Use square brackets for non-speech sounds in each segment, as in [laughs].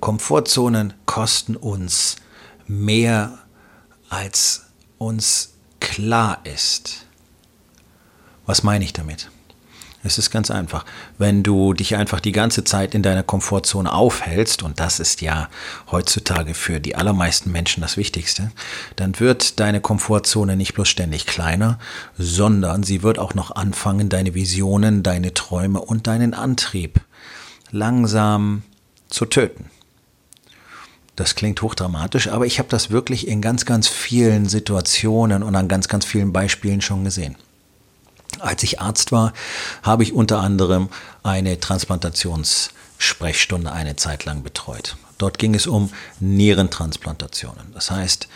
Komfortzonen kosten uns mehr, als uns klar ist. Was meine ich damit? Es ist ganz einfach. Wenn du dich einfach die ganze Zeit in deiner Komfortzone aufhältst, und das ist ja heutzutage für die allermeisten Menschen das Wichtigste, dann wird deine Komfortzone nicht bloß ständig kleiner, sondern sie wird auch noch anfangen, deine Visionen, deine Träume und deinen Antrieb langsam zu töten. Das klingt hochdramatisch, aber ich habe das wirklich in ganz, ganz vielen Situationen und an ganz, ganz vielen Beispielen schon gesehen. Als ich Arzt war, habe ich unter anderem eine Transplantationssprechstunde eine Zeit lang betreut. Dort ging es um Nierentransplantationen. Das heißt,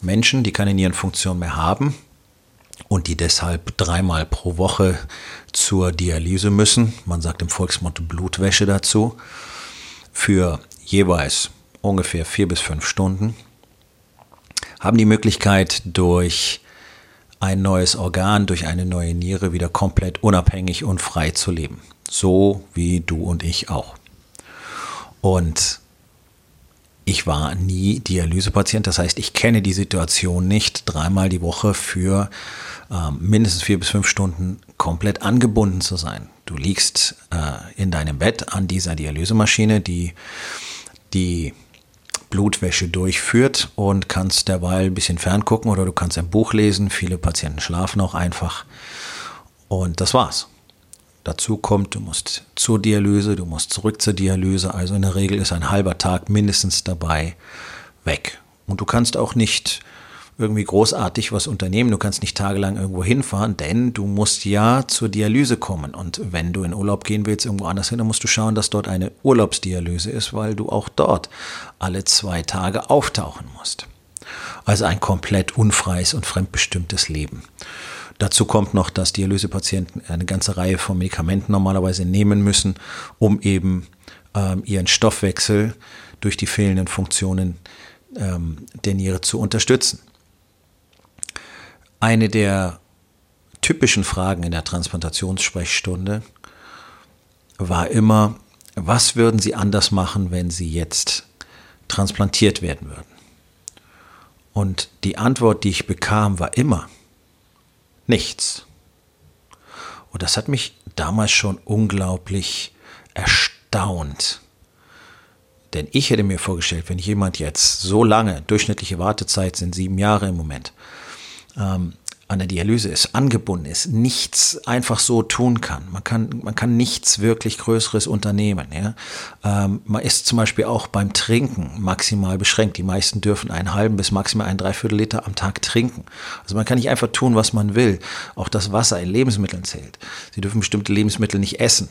Menschen, die keine Nierenfunktion mehr haben und die deshalb dreimal pro Woche zur Dialyse müssen, man sagt im Volksmund Blutwäsche dazu, für jeweils ungefähr vier bis fünf Stunden, haben die Möglichkeit, durch ein neues Organ, durch eine neue Niere wieder komplett unabhängig und frei zu leben. So wie du und ich auch. Und ich war nie Dialysepatient, das heißt, ich kenne die Situation nicht, dreimal die Woche für äh, mindestens vier bis fünf Stunden komplett angebunden zu sein. Du liegst äh, in deinem Bett an dieser Dialysemaschine, die die Blutwäsche durchführt und kannst derweil ein bisschen ferngucken oder du kannst ein Buch lesen. Viele Patienten schlafen auch einfach. Und das war's. Dazu kommt, du musst zur Dialyse, du musst zurück zur Dialyse. Also in der Regel ist ein halber Tag mindestens dabei weg. Und du kannst auch nicht irgendwie großartig was unternehmen. Du kannst nicht tagelang irgendwo hinfahren, denn du musst ja zur Dialyse kommen. Und wenn du in Urlaub gehen willst, irgendwo anders hin, dann musst du schauen, dass dort eine Urlaubsdialyse ist, weil du auch dort alle zwei Tage auftauchen musst. Also ein komplett unfreies und fremdbestimmtes Leben. Dazu kommt noch, dass Dialysepatienten eine ganze Reihe von Medikamenten normalerweise nehmen müssen, um eben ähm, ihren Stoffwechsel durch die fehlenden Funktionen ähm, der Niere zu unterstützen. Eine der typischen Fragen in der Transplantationssprechstunde war immer, was würden Sie anders machen, wenn Sie jetzt transplantiert werden würden? Und die Antwort, die ich bekam, war immer nichts. Und das hat mich damals schon unglaublich erstaunt. Denn ich hätte mir vorgestellt, wenn jemand jetzt so lange, durchschnittliche Wartezeit sind sieben Jahre im Moment, ähm, an der Dialyse ist, angebunden ist, nichts einfach so tun kann. Man kann, man kann nichts wirklich Größeres unternehmen. Ja? Ähm, man ist zum Beispiel auch beim Trinken maximal beschränkt. Die meisten dürfen einen halben bis maximal ein Dreiviertel Liter am Tag trinken. Also man kann nicht einfach tun, was man will. Auch das Wasser in Lebensmitteln zählt. Sie dürfen bestimmte Lebensmittel nicht essen.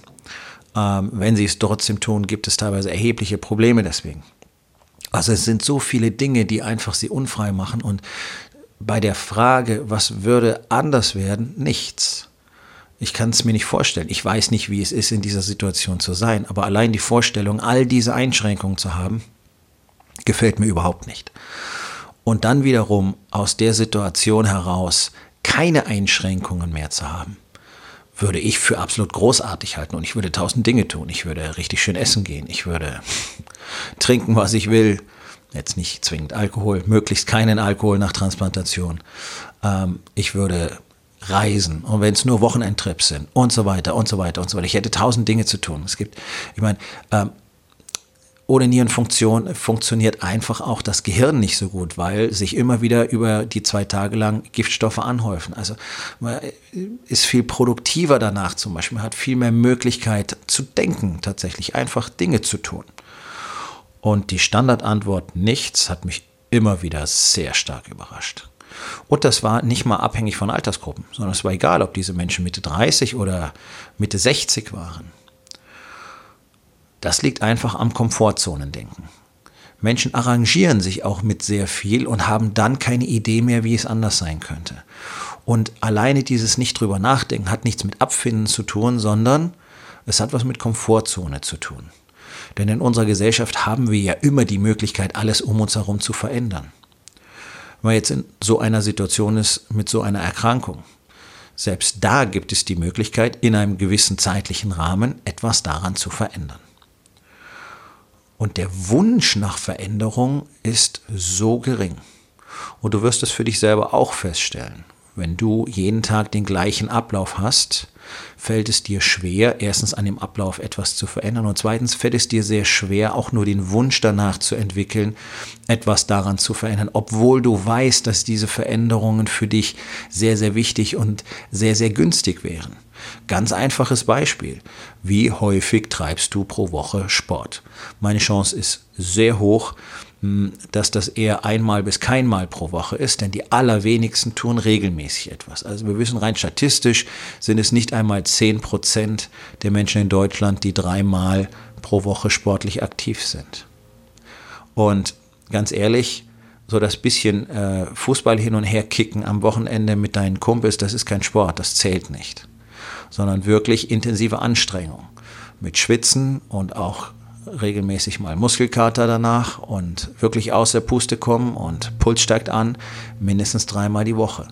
Ähm, wenn sie es trotzdem tun, gibt es teilweise erhebliche Probleme deswegen. Also es sind so viele Dinge, die einfach sie unfrei machen und bei der Frage, was würde anders werden, nichts. Ich kann es mir nicht vorstellen. Ich weiß nicht, wie es ist, in dieser Situation zu sein. Aber allein die Vorstellung, all diese Einschränkungen zu haben, gefällt mir überhaupt nicht. Und dann wiederum aus der Situation heraus keine Einschränkungen mehr zu haben, würde ich für absolut großartig halten. Und ich würde tausend Dinge tun. Ich würde richtig schön essen gehen. Ich würde [laughs] trinken, was ich will jetzt nicht zwingend Alkohol, möglichst keinen Alkohol nach Transplantation. Ähm, ich würde reisen und wenn es nur Wochenendtrips sind und so weiter und so weiter und so weiter. Ich hätte tausend Dinge zu tun. Es gibt, ich meine, ähm, ohne Nierenfunktion funktioniert einfach auch das Gehirn nicht so gut, weil sich immer wieder über die zwei Tage lang Giftstoffe anhäufen. Also man ist viel produktiver danach zum Beispiel. Man hat viel mehr Möglichkeit zu denken, tatsächlich einfach Dinge zu tun. Und die Standardantwort nichts hat mich immer wieder sehr stark überrascht. Und das war nicht mal abhängig von Altersgruppen, sondern es war egal, ob diese Menschen Mitte 30 oder Mitte 60 waren. Das liegt einfach am Komfortzonendenken. Menschen arrangieren sich auch mit sehr viel und haben dann keine Idee mehr, wie es anders sein könnte. Und alleine dieses nicht drüber nachdenken hat nichts mit Abfinden zu tun, sondern es hat was mit Komfortzone zu tun. Denn in unserer Gesellschaft haben wir ja immer die Möglichkeit, alles um uns herum zu verändern. Wenn man jetzt in so einer Situation ist mit so einer Erkrankung, selbst da gibt es die Möglichkeit, in einem gewissen zeitlichen Rahmen etwas daran zu verändern. Und der Wunsch nach Veränderung ist so gering. Und du wirst es für dich selber auch feststellen. Wenn du jeden Tag den gleichen Ablauf hast, fällt es dir schwer, erstens an dem Ablauf etwas zu verändern und zweitens fällt es dir sehr schwer, auch nur den Wunsch danach zu entwickeln, etwas daran zu verändern, obwohl du weißt, dass diese Veränderungen für dich sehr, sehr wichtig und sehr, sehr günstig wären. Ganz einfaches Beispiel. Wie häufig treibst du pro Woche Sport? Meine Chance ist sehr hoch, dass das eher einmal bis keinmal pro Woche ist, denn die allerwenigsten tun regelmäßig etwas. Also wir wissen rein statistisch sind es nicht einmal zehn Prozent der Menschen in Deutschland, die dreimal pro Woche sportlich aktiv sind. Und ganz ehrlich, so das bisschen äh, Fußball hin und her kicken am Wochenende mit deinen Kumpels, das ist kein Sport, das zählt nicht, sondern wirklich intensive Anstrengung mit Schwitzen und auch regelmäßig mal Muskelkater danach und wirklich aus der Puste kommen und Puls steigt an, mindestens dreimal die Woche.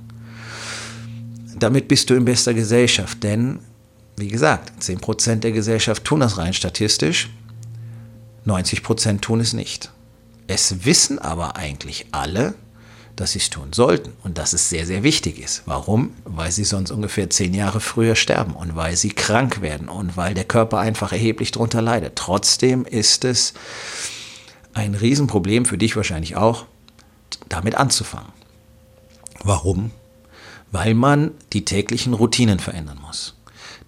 Damit bist du in bester Gesellschaft, denn, wie gesagt, 10% der Gesellschaft tun das rein statistisch, 90% tun es nicht. Es wissen aber eigentlich alle, dass sie es tun sollten und dass es sehr, sehr wichtig ist. Warum? Weil sie sonst ungefähr zehn Jahre früher sterben und weil sie krank werden und weil der Körper einfach erheblich darunter leidet. Trotzdem ist es ein Riesenproblem für dich wahrscheinlich auch, damit anzufangen. Warum? Weil man die täglichen Routinen verändern muss.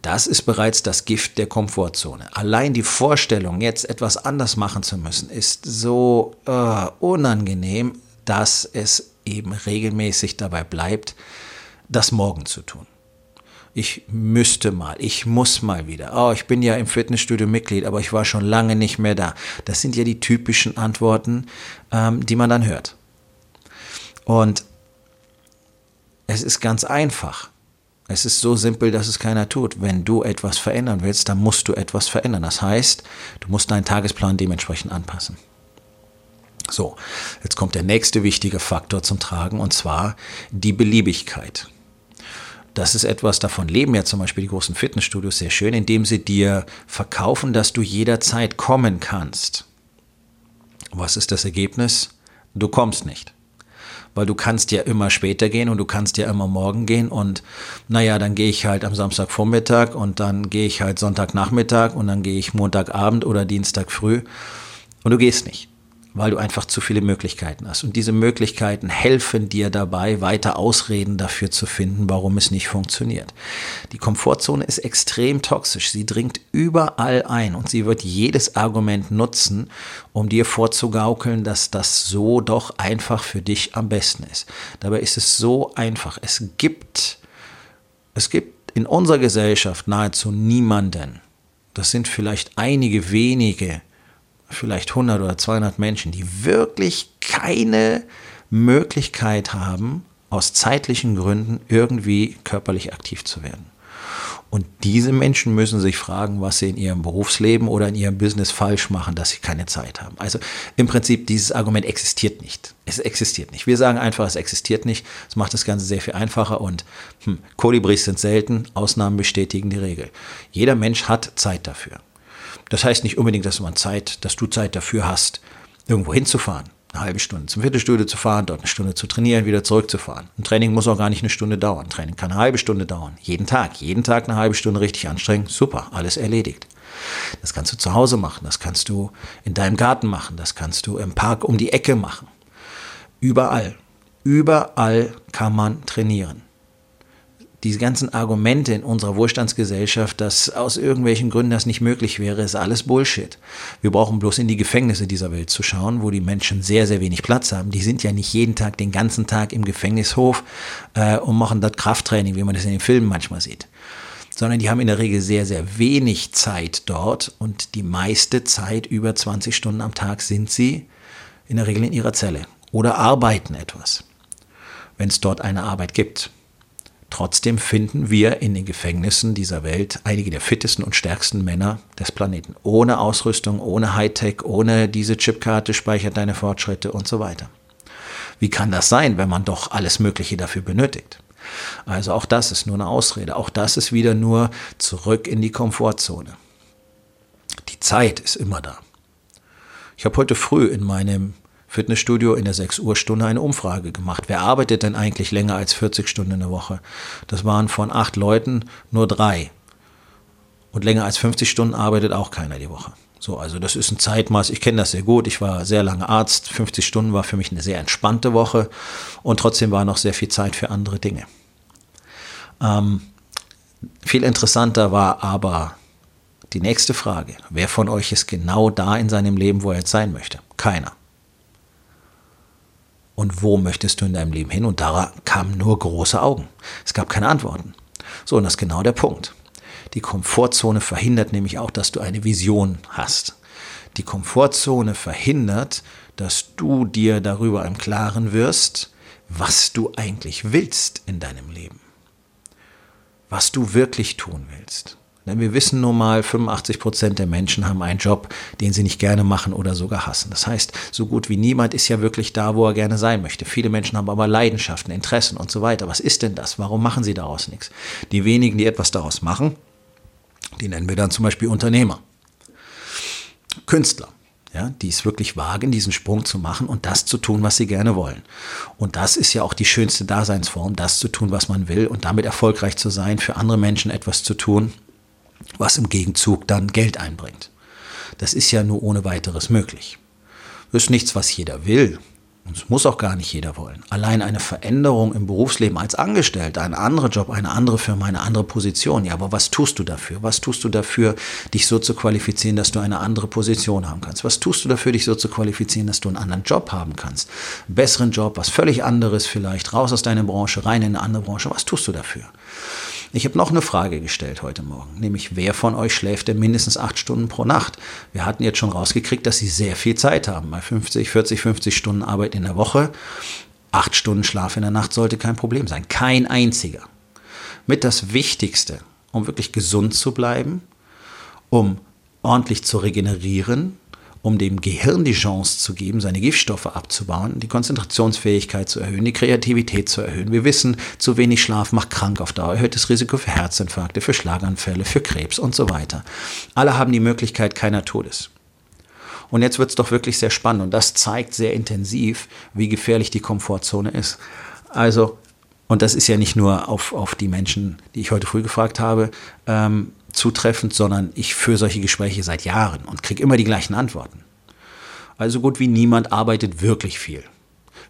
Das ist bereits das Gift der Komfortzone. Allein die Vorstellung, jetzt etwas anders machen zu müssen, ist so uh, unangenehm, dass es eben regelmäßig dabei bleibt, das morgen zu tun. Ich müsste mal, ich muss mal wieder. Oh, ich bin ja im Fitnessstudio Mitglied, aber ich war schon lange nicht mehr da. Das sind ja die typischen Antworten, ähm, die man dann hört. Und es ist ganz einfach. Es ist so simpel, dass es keiner tut. Wenn du etwas verändern willst, dann musst du etwas verändern. Das heißt, du musst deinen Tagesplan dementsprechend anpassen. So, jetzt kommt der nächste wichtige Faktor zum Tragen und zwar die Beliebigkeit. Das ist etwas, davon leben ja zum Beispiel die großen Fitnessstudios sehr schön, indem sie dir verkaufen, dass du jederzeit kommen kannst. Was ist das Ergebnis? Du kommst nicht. Weil du kannst ja immer später gehen und du kannst ja immer morgen gehen und naja, dann gehe ich halt am Samstagvormittag und dann gehe ich halt Sonntagnachmittag und dann gehe ich Montagabend oder Dienstag früh und du gehst nicht weil du einfach zu viele Möglichkeiten hast. Und diese Möglichkeiten helfen dir dabei, weiter Ausreden dafür zu finden, warum es nicht funktioniert. Die Komfortzone ist extrem toxisch. Sie dringt überall ein und sie wird jedes Argument nutzen, um dir vorzugaukeln, dass das so doch einfach für dich am besten ist. Dabei ist es so einfach. Es gibt, es gibt in unserer Gesellschaft nahezu niemanden. Das sind vielleicht einige wenige, vielleicht 100 oder 200 Menschen, die wirklich keine Möglichkeit haben, aus zeitlichen Gründen irgendwie körperlich aktiv zu werden. Und diese Menschen müssen sich fragen, was sie in ihrem Berufsleben oder in ihrem Business falsch machen, dass sie keine Zeit haben. Also im Prinzip, dieses Argument existiert nicht. Es existiert nicht. Wir sagen einfach, es existiert nicht. Es macht das Ganze sehr viel einfacher und hm, Kolibris sind selten, Ausnahmen bestätigen die Regel. Jeder Mensch hat Zeit dafür. Das heißt nicht unbedingt, dass man Zeit, dass du Zeit dafür hast, irgendwo hinzufahren. Eine halbe Stunde zum Viertelstudio zu fahren, dort eine Stunde zu trainieren, wieder zurückzufahren. Ein Training muss auch gar nicht eine Stunde dauern. Ein Training kann eine halbe Stunde dauern. Jeden Tag. Jeden Tag eine halbe Stunde richtig anstrengen. Super. Alles erledigt. Das kannst du zu Hause machen. Das kannst du in deinem Garten machen. Das kannst du im Park um die Ecke machen. Überall. Überall kann man trainieren diese ganzen Argumente in unserer Wohlstandsgesellschaft, dass aus irgendwelchen Gründen das nicht möglich wäre, ist alles Bullshit. Wir brauchen bloß in die Gefängnisse dieser Welt zu schauen, wo die Menschen sehr, sehr wenig Platz haben. Die sind ja nicht jeden Tag, den ganzen Tag im Gefängnishof äh, und machen dort Krafttraining, wie man das in den Filmen manchmal sieht. Sondern die haben in der Regel sehr, sehr wenig Zeit dort und die meiste Zeit, über 20 Stunden am Tag, sind sie in der Regel in ihrer Zelle oder arbeiten etwas, wenn es dort eine Arbeit gibt. Trotzdem finden wir in den Gefängnissen dieser Welt einige der fittesten und stärksten Männer des Planeten. Ohne Ausrüstung, ohne Hightech, ohne diese Chipkarte speichert deine Fortschritte und so weiter. Wie kann das sein, wenn man doch alles Mögliche dafür benötigt? Also auch das ist nur eine Ausrede. Auch das ist wieder nur zurück in die Komfortzone. Die Zeit ist immer da. Ich habe heute früh in meinem Fitnessstudio in der 6 Uhr Stunde eine Umfrage gemacht. Wer arbeitet denn eigentlich länger als 40 Stunden in der Woche? Das waren von acht Leuten nur drei. Und länger als 50 Stunden arbeitet auch keiner die Woche. So, also das ist ein Zeitmaß. Ich kenne das sehr gut. Ich war sehr lange Arzt. 50 Stunden war für mich eine sehr entspannte Woche und trotzdem war noch sehr viel Zeit für andere Dinge. Ähm, viel interessanter war aber die nächste Frage. Wer von euch ist genau da in seinem Leben, wo er jetzt sein möchte? Keiner und wo möchtest du in deinem Leben hin? Und da kamen nur große Augen. Es gab keine Antworten. So, und das ist genau der Punkt. Die Komfortzone verhindert nämlich auch, dass du eine Vision hast. Die Komfortzone verhindert, dass du dir darüber im Klaren wirst, was du eigentlich willst in deinem Leben. Was du wirklich tun willst. Denn wir wissen nun mal, 85 Prozent der Menschen haben einen Job, den sie nicht gerne machen oder sogar hassen. Das heißt, so gut wie niemand ist ja wirklich da, wo er gerne sein möchte. Viele Menschen haben aber Leidenschaften, Interessen und so weiter. Was ist denn das? Warum machen sie daraus nichts? Die wenigen, die etwas daraus machen, die nennen wir dann zum Beispiel Unternehmer. Künstler ja, die es wirklich wagen, diesen Sprung zu machen und das zu tun, was sie gerne wollen. Und das ist ja auch die schönste Daseinsform, das zu tun, was man will und damit erfolgreich zu sein, für andere Menschen etwas zu tun, was im Gegenzug dann Geld einbringt. Das ist ja nur ohne weiteres möglich. Das ist nichts, was jeder will. Und es muss auch gar nicht jeder wollen. Allein eine Veränderung im Berufsleben als Angestellter, ein anderer Job, eine andere Firma, eine andere Position. Ja, aber was tust du dafür? Was tust du dafür, dich so zu qualifizieren, dass du eine andere Position haben kannst? Was tust du dafür, dich so zu qualifizieren, dass du einen anderen Job haben kannst? Einen besseren Job, was völlig anderes vielleicht, raus aus deiner Branche, rein in eine andere Branche. Was tust du dafür? Ich habe noch eine Frage gestellt heute Morgen, nämlich wer von euch schläft denn mindestens acht Stunden pro Nacht? Wir hatten jetzt schon rausgekriegt, dass sie sehr viel Zeit haben. Bei 50, 40, 50 Stunden Arbeit in der Woche. Acht Stunden Schlaf in der Nacht sollte kein Problem sein. Kein einziger. Mit das Wichtigste, um wirklich gesund zu bleiben, um ordentlich zu regenerieren, um dem Gehirn die Chance zu geben, seine Giftstoffe abzubauen, die Konzentrationsfähigkeit zu erhöhen, die Kreativität zu erhöhen. Wir wissen, zu wenig Schlaf macht krank auf Dauer, erhöht das Risiko für Herzinfarkte, für Schlaganfälle, für Krebs und so weiter. Alle haben die Möglichkeit keiner Todes. Und jetzt wird es doch wirklich sehr spannend und das zeigt sehr intensiv, wie gefährlich die Komfortzone ist. Also, und das ist ja nicht nur auf, auf die Menschen, die ich heute früh gefragt habe, ähm, zutreffend, sondern ich führe solche Gespräche seit Jahren und kriege immer die gleichen Antworten. Also gut wie niemand arbeitet wirklich viel.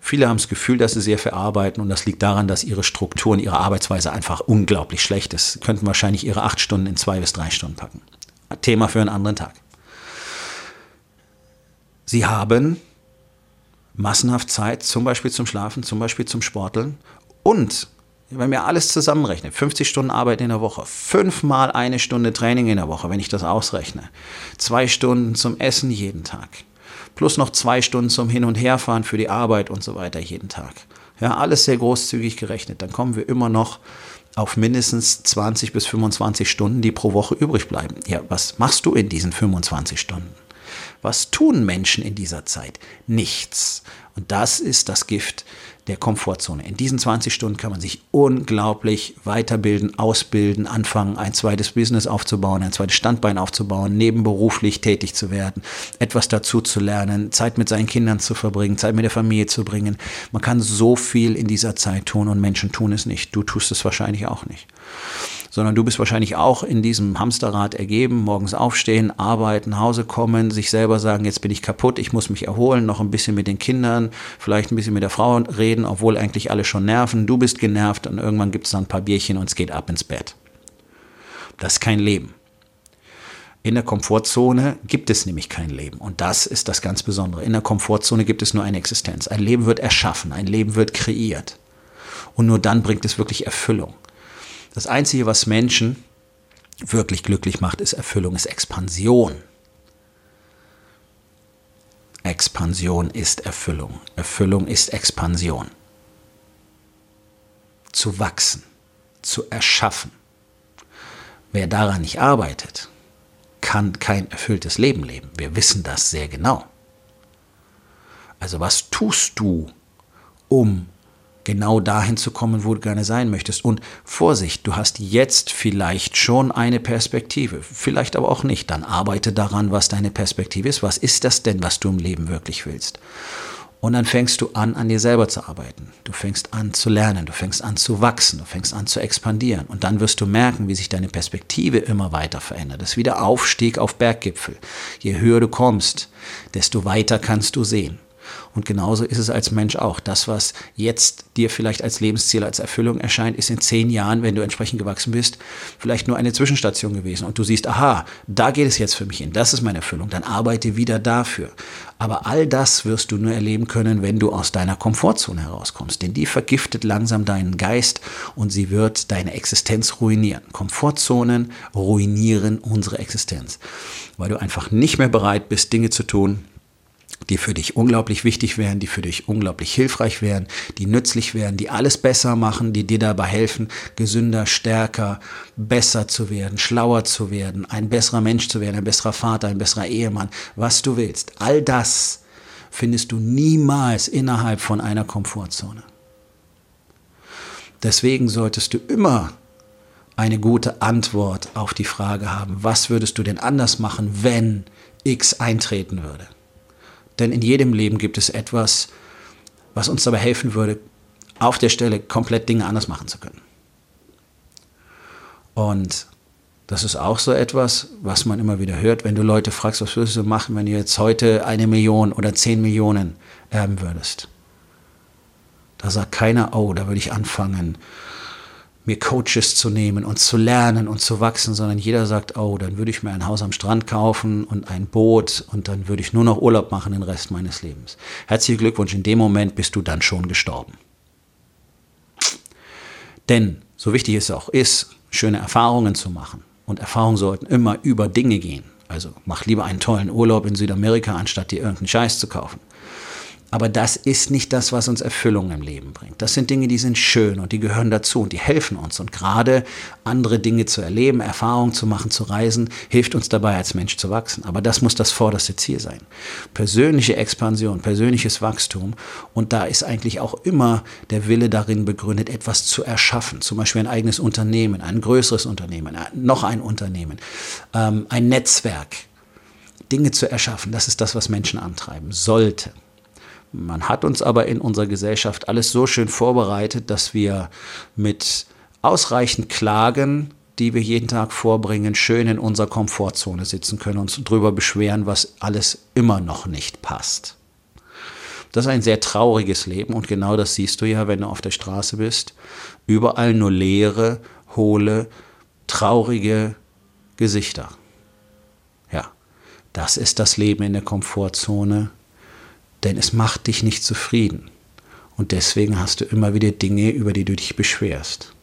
Viele haben das Gefühl, dass sie sehr viel arbeiten und das liegt daran, dass ihre Strukturen, ihre Arbeitsweise einfach unglaublich schlecht ist. Sie könnten wahrscheinlich ihre acht Stunden in zwei bis drei Stunden packen. Thema für einen anderen Tag. Sie haben massenhaft Zeit, zum Beispiel zum Schlafen, zum Beispiel zum Sporteln und wenn wir alles zusammenrechnen, 50 Stunden Arbeit in der Woche, fünfmal eine Stunde Training in der Woche, wenn ich das ausrechne, zwei Stunden zum Essen jeden Tag, plus noch zwei Stunden zum Hin- und Herfahren für die Arbeit und so weiter jeden Tag. Ja, alles sehr großzügig gerechnet. Dann kommen wir immer noch auf mindestens 20 bis 25 Stunden, die pro Woche übrig bleiben. Ja, was machst du in diesen 25 Stunden? Was tun Menschen in dieser Zeit? Nichts. Und das ist das Gift der Komfortzone. In diesen 20 Stunden kann man sich unglaublich weiterbilden, ausbilden, anfangen, ein zweites Business aufzubauen, ein zweites Standbein aufzubauen, nebenberuflich tätig zu werden, etwas dazu zu lernen, Zeit mit seinen Kindern zu verbringen, Zeit mit der Familie zu bringen. Man kann so viel in dieser Zeit tun und Menschen tun es nicht. Du tust es wahrscheinlich auch nicht sondern du bist wahrscheinlich auch in diesem Hamsterrad ergeben, morgens aufstehen, arbeiten, nach Hause kommen, sich selber sagen, jetzt bin ich kaputt, ich muss mich erholen, noch ein bisschen mit den Kindern, vielleicht ein bisschen mit der Frau reden, obwohl eigentlich alle schon nerven, du bist genervt und irgendwann gibt es dann ein paar Bierchen und es geht ab ins Bett. Das ist kein Leben. In der Komfortzone gibt es nämlich kein Leben. Und das ist das ganz Besondere. In der Komfortzone gibt es nur eine Existenz. Ein Leben wird erschaffen, ein Leben wird kreiert. Und nur dann bringt es wirklich Erfüllung. Das Einzige, was Menschen wirklich glücklich macht, ist Erfüllung, ist Expansion. Expansion ist Erfüllung. Erfüllung ist Expansion. Zu wachsen, zu erschaffen. Wer daran nicht arbeitet, kann kein erfülltes Leben leben. Wir wissen das sehr genau. Also was tust du, um genau dahin zu kommen, wo du gerne sein möchtest. Und Vorsicht, du hast jetzt vielleicht schon eine Perspektive, vielleicht aber auch nicht. Dann arbeite daran, was deine Perspektive ist. Was ist das denn, was du im Leben wirklich willst? Und dann fängst du an, an dir selber zu arbeiten. Du fängst an zu lernen, du fängst an zu wachsen, du fängst an zu expandieren. Und dann wirst du merken, wie sich deine Perspektive immer weiter verändert. Das ist wie der Aufstieg auf Berggipfel. Je höher du kommst, desto weiter kannst du sehen. Und genauso ist es als Mensch auch. Das, was jetzt dir vielleicht als Lebensziel, als Erfüllung erscheint, ist in zehn Jahren, wenn du entsprechend gewachsen bist, vielleicht nur eine Zwischenstation gewesen. Und du siehst, aha, da geht es jetzt für mich hin. Das ist meine Erfüllung. Dann arbeite wieder dafür. Aber all das wirst du nur erleben können, wenn du aus deiner Komfortzone herauskommst. Denn die vergiftet langsam deinen Geist und sie wird deine Existenz ruinieren. Komfortzonen ruinieren unsere Existenz. Weil du einfach nicht mehr bereit bist, Dinge zu tun, die für dich unglaublich wichtig wären, die für dich unglaublich hilfreich wären, die nützlich wären, die alles besser machen, die dir dabei helfen, gesünder, stärker, besser zu werden, schlauer zu werden, ein besserer Mensch zu werden, ein besserer Vater, ein besserer Ehemann, was du willst. All das findest du niemals innerhalb von einer Komfortzone. Deswegen solltest du immer eine gute Antwort auf die Frage haben, was würdest du denn anders machen, wenn X eintreten würde? Denn in jedem Leben gibt es etwas, was uns dabei helfen würde, auf der Stelle komplett Dinge anders machen zu können. Und das ist auch so etwas, was man immer wieder hört, wenn du Leute fragst, was würdest du machen, wenn du jetzt heute eine Million oder zehn Millionen erben würdest. Da sagt keiner, oh, da würde ich anfangen, mir Coaches zu nehmen und zu lernen und zu wachsen, sondern jeder sagt, oh, dann würde ich mir ein Haus am Strand kaufen und ein Boot und dann würde ich nur noch Urlaub machen den Rest meines Lebens. Herzlichen Glückwunsch, in dem Moment bist du dann schon gestorben. Denn, so wichtig es auch ist, schöne Erfahrungen zu machen, und Erfahrungen sollten immer über Dinge gehen. Also mach lieber einen tollen Urlaub in Südamerika, anstatt dir irgendeinen Scheiß zu kaufen. Aber das ist nicht das, was uns Erfüllung im Leben bringt. Das sind Dinge, die sind schön und die gehören dazu und die helfen uns. Und gerade andere Dinge zu erleben, Erfahrungen zu machen, zu reisen, hilft uns dabei, als Mensch zu wachsen. Aber das muss das vorderste Ziel sein. Persönliche Expansion, persönliches Wachstum. Und da ist eigentlich auch immer der Wille darin begründet, etwas zu erschaffen. Zum Beispiel ein eigenes Unternehmen, ein größeres Unternehmen, noch ein Unternehmen, ähm, ein Netzwerk. Dinge zu erschaffen, das ist das, was Menschen antreiben sollte. Man hat uns aber in unserer Gesellschaft alles so schön vorbereitet, dass wir mit ausreichend Klagen, die wir jeden Tag vorbringen, schön in unserer Komfortzone sitzen können und uns darüber beschweren, was alles immer noch nicht passt. Das ist ein sehr trauriges Leben und genau das siehst du ja, wenn du auf der Straße bist. Überall nur leere, hohle, traurige Gesichter. Ja, das ist das Leben in der Komfortzone denn es macht dich nicht zufrieden. Und deswegen hast du immer wieder Dinge, über die du dich beschwerst.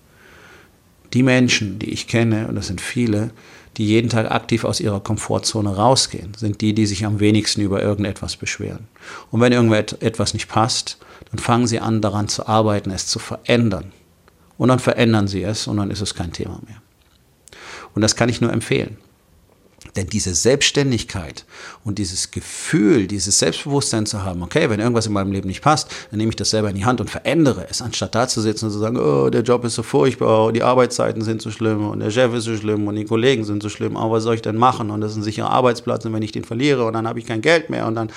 Die Menschen, die ich kenne, und das sind viele, die jeden Tag aktiv aus ihrer Komfortzone rausgehen, sind die, die sich am wenigsten über irgendetwas beschweren. Und wenn irgendetwas nicht passt, dann fangen sie an, daran zu arbeiten, es zu verändern. Und dann verändern sie es und dann ist es kein Thema mehr. Und das kann ich nur empfehlen. Denn diese Selbstständigkeit und dieses Gefühl, dieses Selbstbewusstsein zu haben, okay, wenn irgendwas in meinem Leben nicht passt, dann nehme ich das selber in die Hand und verändere es, anstatt da zu sitzen und zu sagen, oh, der Job ist so furchtbar, die Arbeitszeiten sind so schlimm und der Chef ist so schlimm und die Kollegen sind so schlimm, aber was soll ich denn machen? Und das ist ein sicherer Arbeitsplatz und wenn ich den verliere und dann habe ich kein Geld mehr und dann,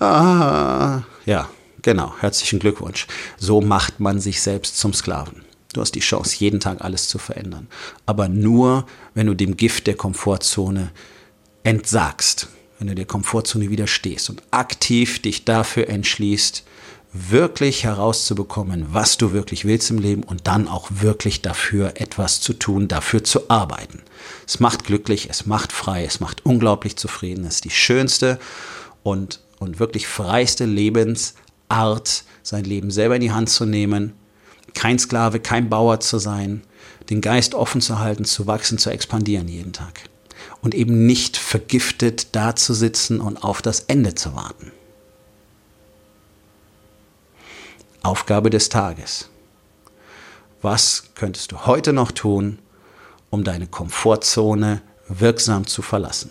ah, ja, genau, herzlichen Glückwunsch. So macht man sich selbst zum Sklaven. Du hast die Chance, jeden Tag alles zu verändern. Aber nur, wenn du dem Gift der Komfortzone entsagst, wenn du der Komfortzone widerstehst und aktiv dich dafür entschließt, wirklich herauszubekommen, was du wirklich willst im Leben und dann auch wirklich dafür etwas zu tun, dafür zu arbeiten. Es macht glücklich, es macht frei, es macht unglaublich zufrieden. Es ist die schönste und, und wirklich freiste Lebensart, sein Leben selber in die Hand zu nehmen kein Sklave, kein Bauer zu sein, den Geist offen zu halten, zu wachsen, zu expandieren jeden Tag. Und eben nicht vergiftet dazusitzen und auf das Ende zu warten. Aufgabe des Tages. Was könntest du heute noch tun, um deine Komfortzone wirksam zu verlassen?